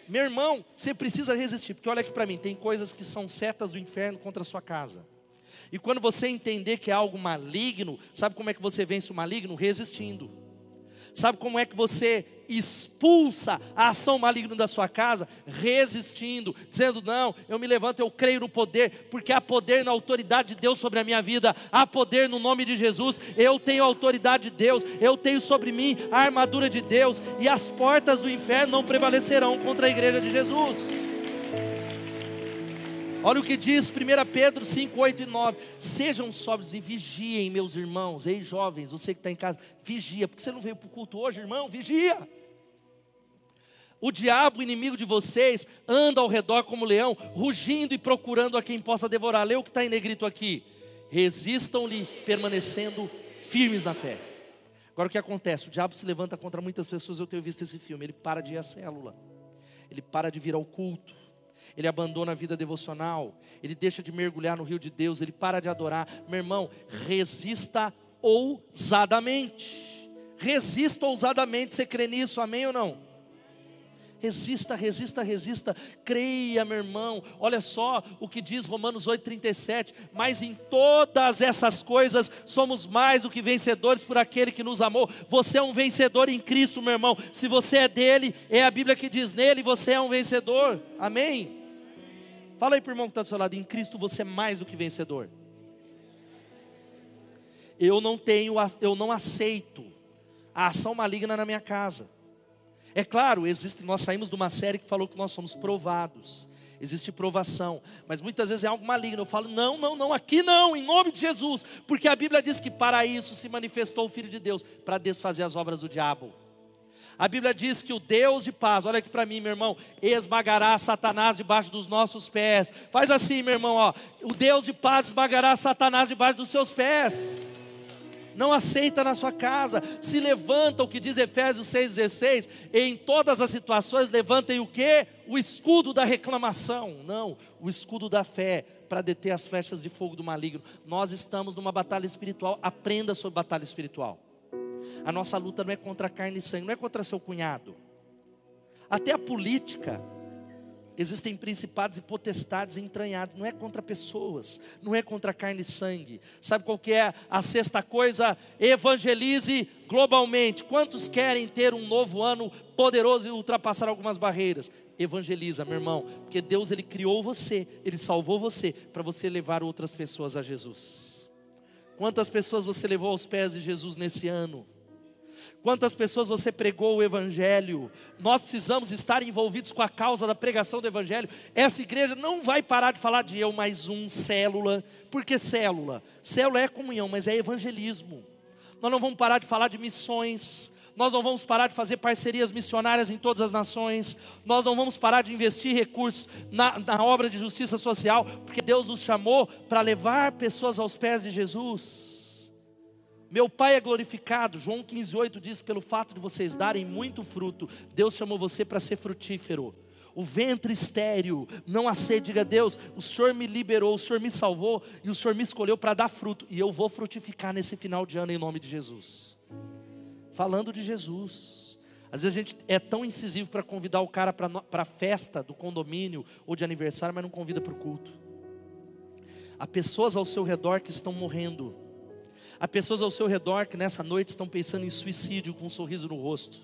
Meu irmão, você precisa resistir, porque olha aqui para mim, tem coisas que são setas do inferno contra a sua casa. E quando você entender que é algo maligno, sabe como é que você vence o maligno? Resistindo. Sabe como é que você expulsa a ação maligna da sua casa? Resistindo, dizendo: Não, eu me levanto, eu creio no poder, porque há poder na autoridade de Deus sobre a minha vida, há poder no nome de Jesus. Eu tenho a autoridade de Deus, eu tenho sobre mim a armadura de Deus, e as portas do inferno não prevalecerão contra a igreja de Jesus. Olha o que diz 1 Pedro 5, 8 e 9. Sejam sóbrios e vigiem, meus irmãos. Ei, jovens, você que está em casa, vigia. Porque você não veio para o culto hoje, irmão? Vigia. O diabo, inimigo de vocês, anda ao redor como leão, rugindo e procurando a quem possa devorar. Lê o que está em negrito aqui. Resistam-lhe, permanecendo firmes na fé. Agora o que acontece? O diabo se levanta contra muitas pessoas. Eu tenho visto esse filme. Ele para de ir à célula, ele para de vir ao culto ele abandona a vida devocional, ele deixa de mergulhar no rio de Deus, ele para de adorar. Meu irmão, resista ousadamente. Resista ousadamente. Você crê nisso? Amém ou não? Resista, resista, resista. Creia, meu irmão. Olha só o que diz Romanos 8:37. Mas em todas essas coisas somos mais do que vencedores por aquele que nos amou. Você é um vencedor em Cristo, meu irmão. Se você é dele, é a Bíblia que diz nele, você é um vencedor. Amém. Fala aí para o irmão que está do seu lado, em Cristo você é mais do que vencedor. Eu não tenho, eu não aceito a ação maligna na minha casa. É claro, existe, nós saímos de uma série que falou que nós somos provados. Existe provação, mas muitas vezes é algo maligno. Eu falo, não, não, não, aqui não, em nome de Jesus, porque a Bíblia diz que para isso se manifestou o Filho de Deus, para desfazer as obras do diabo. A Bíblia diz que o Deus de paz, olha aqui para mim, meu irmão, esmagará Satanás debaixo dos nossos pés. Faz assim, meu irmão, ó. O Deus de paz esmagará Satanás debaixo dos seus pés. Não aceita na sua casa. Se levanta o que diz Efésios 6,16, em todas as situações levantem o que? O escudo da reclamação. Não, o escudo da fé para deter as flechas de fogo do maligno. Nós estamos numa batalha espiritual, aprenda sobre batalha espiritual. A nossa luta não é contra carne e sangue, não é contra seu cunhado. Até a política, existem principados e potestades entranhados, não é contra pessoas, não é contra carne e sangue. Sabe qual que é a sexta coisa? Evangelize globalmente. Quantos querem ter um novo ano poderoso e ultrapassar algumas barreiras? Evangeliza, meu irmão, porque Deus ele criou você, ele salvou você para você levar outras pessoas a Jesus. Quantas pessoas você levou aos pés de Jesus nesse ano? Quantas pessoas você pregou o Evangelho? Nós precisamos estar envolvidos com a causa da pregação do Evangelho. Essa igreja não vai parar de falar de eu mais um, célula. Por que célula? Célula é comunhão, mas é evangelismo. Nós não vamos parar de falar de missões. Nós não vamos parar de fazer parcerias missionárias em todas as nações. Nós não vamos parar de investir recursos na, na obra de justiça social, porque Deus nos chamou para levar pessoas aos pés de Jesus. Meu Pai é glorificado, João 15,8 diz: pelo fato de vocês darem muito fruto, Deus chamou você para ser frutífero. O ventre estéreo, não há sede, diga Deus, o Senhor me liberou, o Senhor me salvou e o Senhor me escolheu para dar fruto, e eu vou frutificar nesse final de ano em nome de Jesus. Falando de Jesus. Às vezes a gente é tão incisivo para convidar o cara para a festa do condomínio ou de aniversário, mas não convida para o culto. Há pessoas ao seu redor que estão morrendo Há pessoas ao seu redor que nessa noite estão pensando em suicídio com um sorriso no rosto.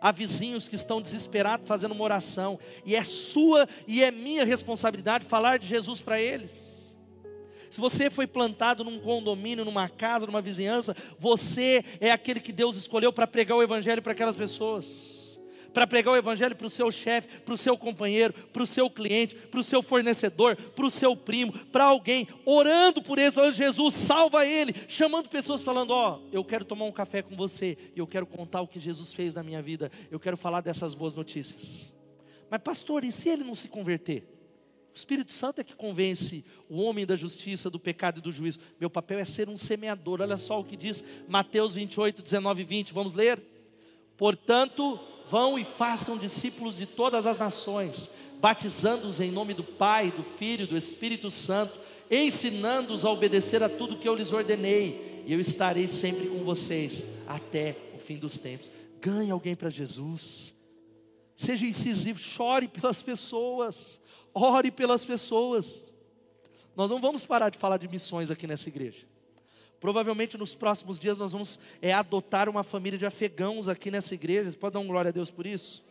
Há vizinhos que estão desesperados fazendo uma oração, e é sua e é minha responsabilidade falar de Jesus para eles. Se você foi plantado num condomínio, numa casa, numa vizinhança, você é aquele que Deus escolheu para pregar o Evangelho para aquelas pessoas para pregar o Evangelho para o seu chefe, para o seu companheiro, para o seu cliente, para o seu fornecedor, para o seu primo, para alguém, orando por ele, falando, Jesus, salva ele, chamando pessoas falando: Ó, oh, eu quero tomar um café com você, e eu quero contar o que Jesus fez na minha vida, eu quero falar dessas boas notícias. Mas, pastor, e se ele não se converter? O Espírito Santo é que convence o homem da justiça, do pecado e do juízo. Meu papel é ser um semeador. Olha só o que diz Mateus 28, 19 e 20. Vamos ler? Portanto, Vão e façam discípulos de todas as nações, batizando-os em nome do Pai, do Filho e do Espírito Santo, ensinando-os a obedecer a tudo que eu lhes ordenei, e eu estarei sempre com vocês até o fim dos tempos. Ganhe alguém para Jesus. Seja incisivo, chore pelas pessoas, ore pelas pessoas. Nós não vamos parar de falar de missões aqui nessa igreja. Provavelmente nos próximos dias nós vamos é, adotar uma família de afegãos aqui nessa igreja. Você pode dar um glória a Deus por isso?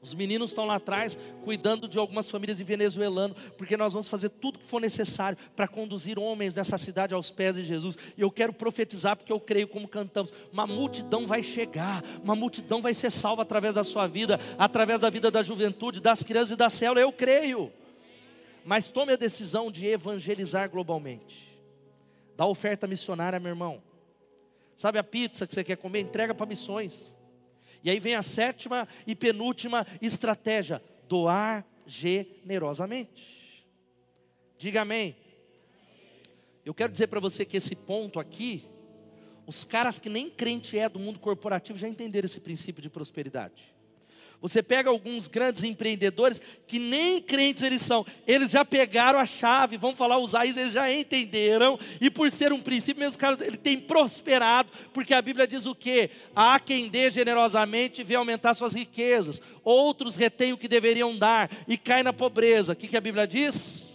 Os meninos estão lá atrás cuidando de algumas famílias de venezuelano, porque nós vamos fazer tudo que for necessário para conduzir homens nessa cidade aos pés de Jesus. E eu quero profetizar, porque eu creio, como cantamos, uma multidão vai chegar, uma multidão vai ser salva através da sua vida, através da vida da juventude, das crianças e da célula. Eu creio. Mas tome a decisão de evangelizar globalmente. Dá oferta missionária, meu irmão. Sabe a pizza que você quer comer? Entrega para missões. E aí vem a sétima e penúltima estratégia: doar generosamente. Diga amém. Eu quero dizer para você que esse ponto aqui, os caras que nem crente é do mundo corporativo já entenderam esse princípio de prosperidade. Você pega alguns grandes empreendedores que nem crentes eles são, eles já pegaram a chave, vamos falar usar isso, eles já entenderam, e por ser um princípio, meus caros, ele tem prosperado, porque a Bíblia diz o que? Há quem dê generosamente e vê aumentar suas riquezas, outros retêm o que deveriam dar e cai na pobreza. O que, que a Bíblia diz?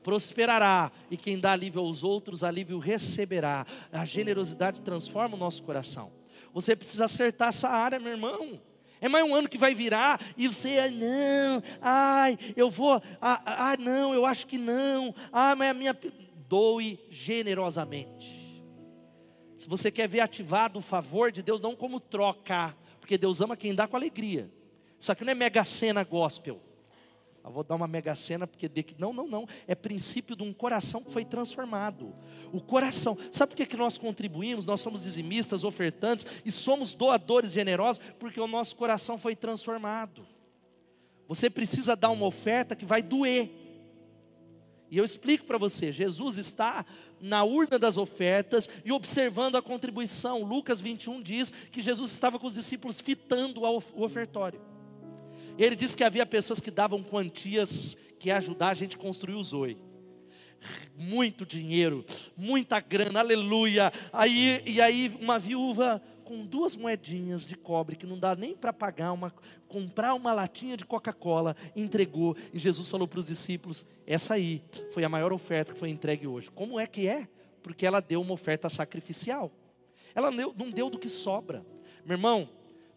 prosperará, e quem dá alívio aos outros, alívio receberá. A generosidade transforma o nosso coração. Você precisa acertar essa área, meu irmão. É mais um ano que vai virar e você, ah, não, ai, eu vou, ah, ah, não, eu acho que não, ah, mas a minha. Doe generosamente. Se você quer ver ativado o favor de Deus, não como troca, porque Deus ama quem dá com alegria. Isso aqui não é mega cena gospel. Eu vou dar uma mega cena porque de que não, não, não, é princípio de um coração que foi transformado. O coração. Sabe por que, que nós contribuímos? Nós somos dizimistas, ofertantes e somos doadores generosos porque o nosso coração foi transformado. Você precisa dar uma oferta que vai doer. E eu explico para você: Jesus está na urna das ofertas e observando a contribuição. Lucas 21 diz que Jesus estava com os discípulos fitando o ofertório. Ele disse que havia pessoas que davam quantias que ajudar a gente a construir o Zoe. Muito dinheiro, muita grana, aleluia. Aí, e aí uma viúva com duas moedinhas de cobre que não dá nem para pagar uma comprar uma latinha de Coca-Cola, entregou e Jesus falou para os discípulos: "Essa aí foi a maior oferta que foi entregue hoje". Como é que é? Porque ela deu uma oferta sacrificial. Ela não deu do que sobra. Meu irmão,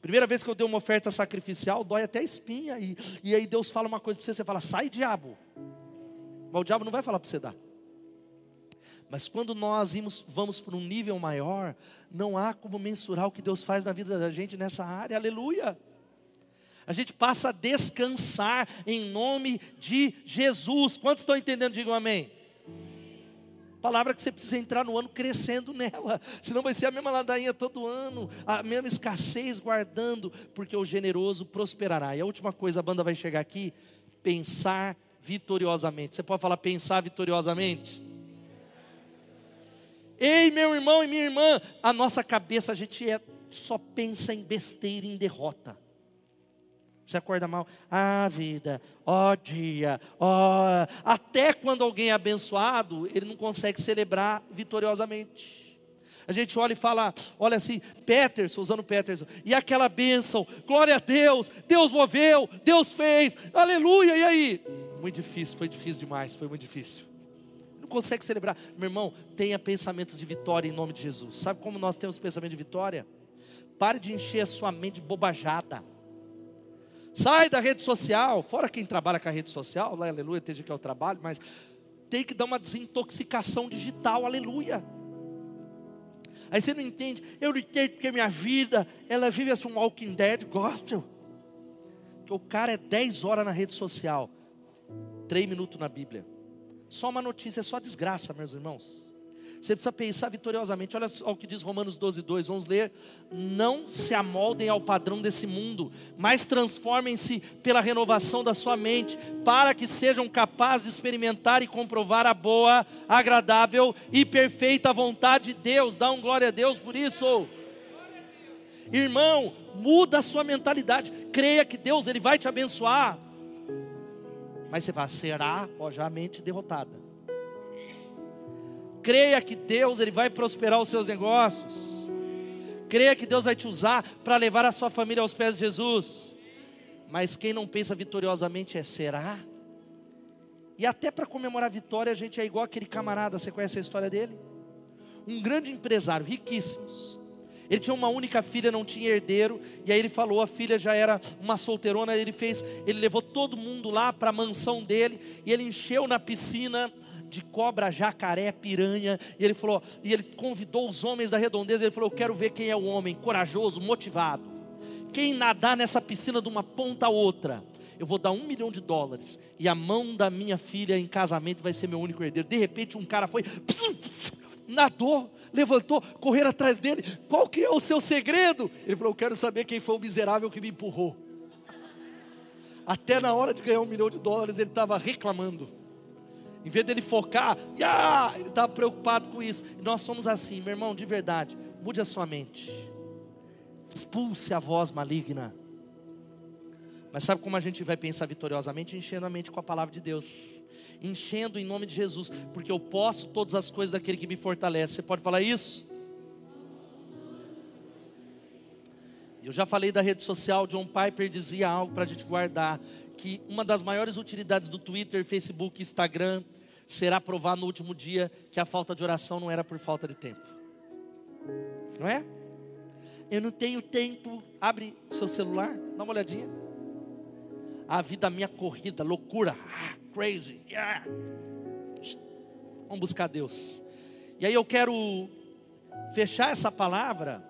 primeira vez que eu dei uma oferta sacrificial, dói até a espinha e, e aí Deus fala uma coisa para você, você fala: "Sai, diabo". Mas o diabo não vai falar para você dar. Mas quando nós vamos, vamos para um nível maior, não há como mensurar o que Deus faz na vida da gente nessa área, aleluia. A gente passa a descansar em nome de Jesus. Quantos estão entendendo? Digam amém. Palavra que você precisa entrar no ano crescendo nela, [laughs] senão vai ser a mesma ladainha todo ano, a mesma escassez guardando, porque o generoso prosperará. E a última coisa, a banda vai chegar aqui, pensar vitoriosamente. Você pode falar pensar vitoriosamente? Ei, meu irmão e minha irmã, a nossa cabeça a gente é, só pensa em besteira, em derrota. Você acorda mal, ah, vida, ó dia, ó. Até quando alguém é abençoado, ele não consegue celebrar vitoriosamente. A gente olha e fala, olha assim, Peterson, usando Peterson, e aquela bênção, glória a Deus, Deus moveu, Deus fez, aleluia, e aí? Muito difícil, foi difícil demais, foi muito difícil consegue celebrar. Meu irmão, tenha pensamentos de vitória em nome de Jesus. Sabe como nós temos pensamento de vitória? Pare de encher a sua mente bobajada. Sai da rede social, fora quem trabalha com a rede social, lá, aleluia, tem que é o trabalho, mas tem que dar uma desintoxicação digital, aleluia. Aí você não entende, eu não entendo porque minha vida, ela vive assim um walking dead gospel. Que o cara é 10 horas na rede social, 3 minutos na Bíblia. Só uma notícia, é só desgraça, meus irmãos. Você precisa pensar vitoriosamente. Olha o que diz Romanos 12, 2. Vamos ler. Não se amoldem ao padrão desse mundo, mas transformem-se pela renovação da sua mente, para que sejam capazes de experimentar e comprovar a boa, agradável e perfeita vontade de Deus. Dá um glória a Deus por isso. Irmão, muda a sua mentalidade. Creia que Deus ele vai te abençoar. Mas você vai, será? Ó, já a mente derrotada. Creia que Deus ele vai prosperar os seus negócios. Creia que Deus vai te usar para levar a sua família aos pés de Jesus. Mas quem não pensa vitoriosamente é será? E até para comemorar a vitória, a gente é igual aquele camarada, você conhece a história dele? Um grande empresário, riquíssimos. Ele tinha uma única filha, não tinha herdeiro, e aí ele falou, a filha já era uma solteirona, ele fez, ele levou todo mundo lá para a mansão dele, e ele encheu na piscina de cobra, jacaré, piranha, e ele falou, e ele convidou os homens da redondeza, ele falou: "Eu quero ver quem é o homem corajoso, motivado. Quem nadar nessa piscina de uma ponta a outra, eu vou dar um milhão de dólares, e a mão da minha filha em casamento vai ser meu único herdeiro. De repente, um cara foi, nadou, levantou, correram atrás dele. Qual que é o seu segredo? Ele falou: Eu quero saber quem foi o miserável que me empurrou. Até na hora de ganhar um milhão de dólares, ele estava reclamando. Em vez dele focar, yeah! ele estava preocupado com isso. Nós somos assim, meu irmão, de verdade. Mude a sua mente. Expulse a voz maligna. Mas sabe como a gente vai pensar vitoriosamente? Enchendo a mente com a palavra de Deus enchendo em nome de Jesus, porque eu posso todas as coisas daquele que me fortalece. Você pode falar isso? Eu já falei da rede social, John Piper dizia algo para a gente guardar, que uma das maiores utilidades do Twitter, Facebook, Instagram, será provar no último dia que a falta de oração não era por falta de tempo. Não é? Eu não tenho tempo. Abre seu celular, dá uma olhadinha. A vida minha corrida, loucura. Ah, crazy. Yeah. Vamos buscar Deus. E aí eu quero fechar essa palavra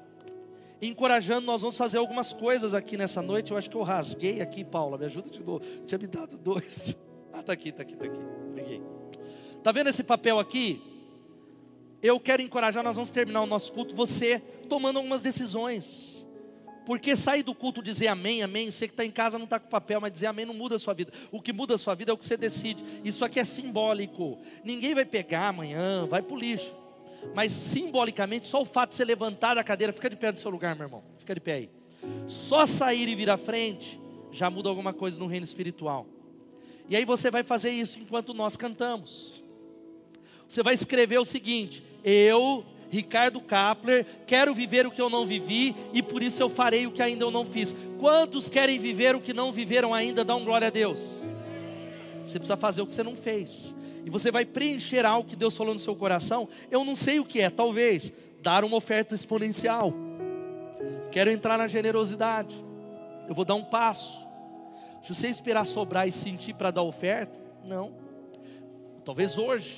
encorajando, nós vamos fazer algumas coisas aqui nessa noite. Eu acho que eu rasguei aqui, Paula, me ajuda de novo. Tinha me dado dois. [laughs] Ah, tá aqui, tá aqui, tá aqui. Peguei. Tá vendo esse papel aqui? Eu quero encorajar, nós vamos terminar o nosso culto, você tomando algumas decisões. Porque sair do culto dizer amém, amém, você que está em casa não está com papel, mas dizer amém não muda a sua vida. O que muda a sua vida é o que você decide. Isso aqui é simbólico. Ninguém vai pegar amanhã, vai para o lixo. Mas simbolicamente, só o fato de você levantar da cadeira, fica de pé no seu lugar, meu irmão. Fica de pé aí. Só sair e vir à frente já muda alguma coisa no reino espiritual. E aí você vai fazer isso enquanto nós cantamos. Você vai escrever o seguinte: Eu Ricardo Kapler, quero viver o que eu não vivi e por isso eu farei o que ainda eu não fiz. Quantos querem viver o que não viveram ainda? Dá um glória a Deus. Você precisa fazer o que você não fez. E você vai preencher algo que Deus falou no seu coração. Eu não sei o que é, talvez dar uma oferta exponencial. Quero entrar na generosidade. Eu vou dar um passo. Se você esperar sobrar e sentir para dar oferta, não. Talvez hoje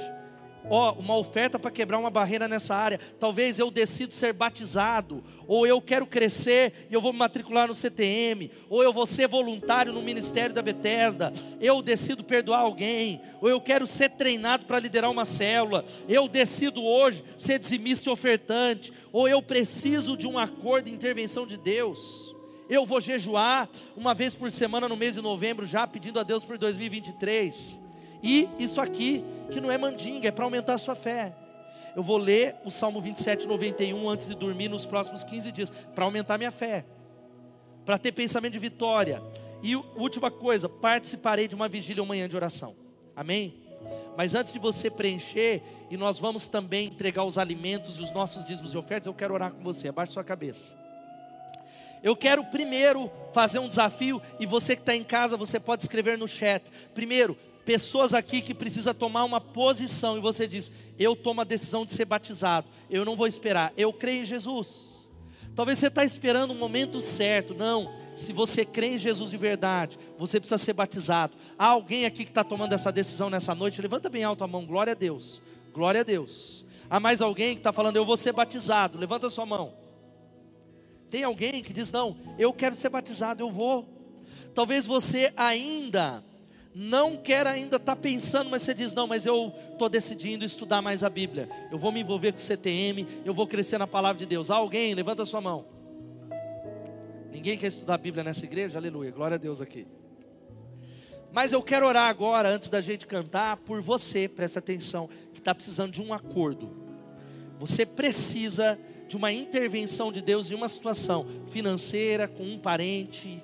ó, uma oferta para quebrar uma barreira nessa área. Talvez eu decido ser batizado, ou eu quero crescer e eu vou me matricular no CTM, ou eu vou ser voluntário no ministério da Bethesda. Eu decido perdoar alguém, ou eu quero ser treinado para liderar uma célula. Eu decido hoje ser dizimista e ofertante, ou eu preciso de um acordo de intervenção de Deus. Eu vou jejuar uma vez por semana no mês de novembro, já pedindo a Deus por 2023. E isso aqui, que não é mandinga, é para aumentar a sua fé. Eu vou ler o Salmo 27, 91 antes de dormir nos próximos 15 dias, para aumentar minha fé, para ter pensamento de vitória. E última coisa, participarei de uma vigília ou manhã de oração. Amém? Mas antes de você preencher, e nós vamos também entregar os alimentos e os nossos dízimos e ofertas, eu quero orar com você, abaixe sua cabeça. Eu quero primeiro fazer um desafio, e você que está em casa, você pode escrever no chat. Primeiro, pessoas aqui que precisa tomar uma posição e você diz: "Eu tomo a decisão de ser batizado. Eu não vou esperar. Eu creio em Jesus." Talvez você está esperando o um momento certo. Não. Se você crê em Jesus de verdade, você precisa ser batizado. Há alguém aqui que está tomando essa decisão nessa noite? Levanta bem alto a mão. Glória a Deus. Glória a Deus. Há mais alguém que está falando, eu vou ser batizado. Levanta sua mão. Tem alguém que diz, não, eu quero ser batizado, eu vou. Talvez você ainda não quer ainda estar tá pensando, mas você diz: não, mas eu estou decidindo estudar mais a Bíblia. Eu vou me envolver com o CTM, eu vou crescer na palavra de Deus. alguém? Levanta a sua mão. Ninguém quer estudar a Bíblia nessa igreja? Aleluia, glória a Deus aqui. Mas eu quero orar agora, antes da gente cantar, por você, presta atenção, que está precisando de um acordo. Você precisa de uma intervenção de Deus em uma situação financeira, com um parente,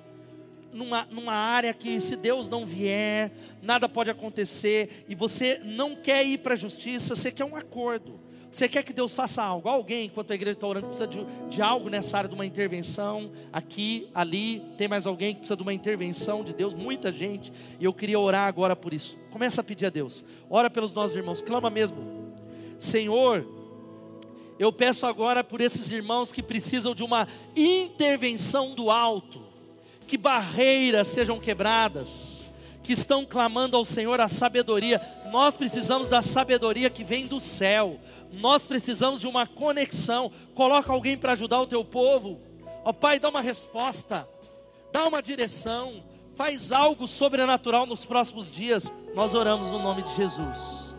numa, numa área que, se Deus não vier, nada pode acontecer, e você não quer ir para a justiça, você quer um acordo. Você quer que Deus faça algo? Alguém, enquanto a igreja está orando, precisa de, de, algo nessa área, de uma intervenção, aqui, ali. Tem mais alguém que precisa de uma intervenção de Deus? Muita gente. E eu queria orar agora por isso. Começa a pedir a Deus. Ora pelos nossos irmãos. Clama mesmo. Senhor, eu peço agora por esses irmãos que precisam de uma intervenção do alto que barreiras sejam quebradas, que estão clamando ao Senhor a sabedoria. Nós precisamos da sabedoria que vem do céu. Nós precisamos de uma conexão. Coloca alguém para ajudar o teu povo. Ó oh, Pai, dá uma resposta. Dá uma direção. Faz algo sobrenatural nos próximos dias. Nós oramos no nome de Jesus.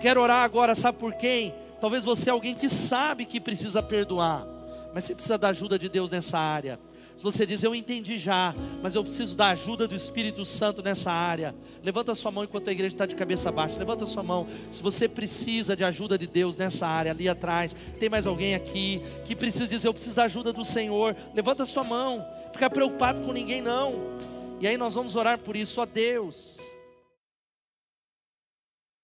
Quero orar agora, sabe por quem? Talvez você é alguém que sabe que precisa perdoar, mas você precisa da ajuda de Deus nessa área. Se você diz, eu entendi já, mas eu preciso da ajuda do Espírito Santo nessa área, levanta sua mão enquanto a igreja está de cabeça baixa. Levanta sua mão. Se você precisa de ajuda de Deus nessa área, ali atrás, tem mais alguém aqui que precisa dizer, eu preciso da ajuda do Senhor. Levanta sua mão. Fica preocupado com ninguém, não. E aí nós vamos orar por isso, ó Deus.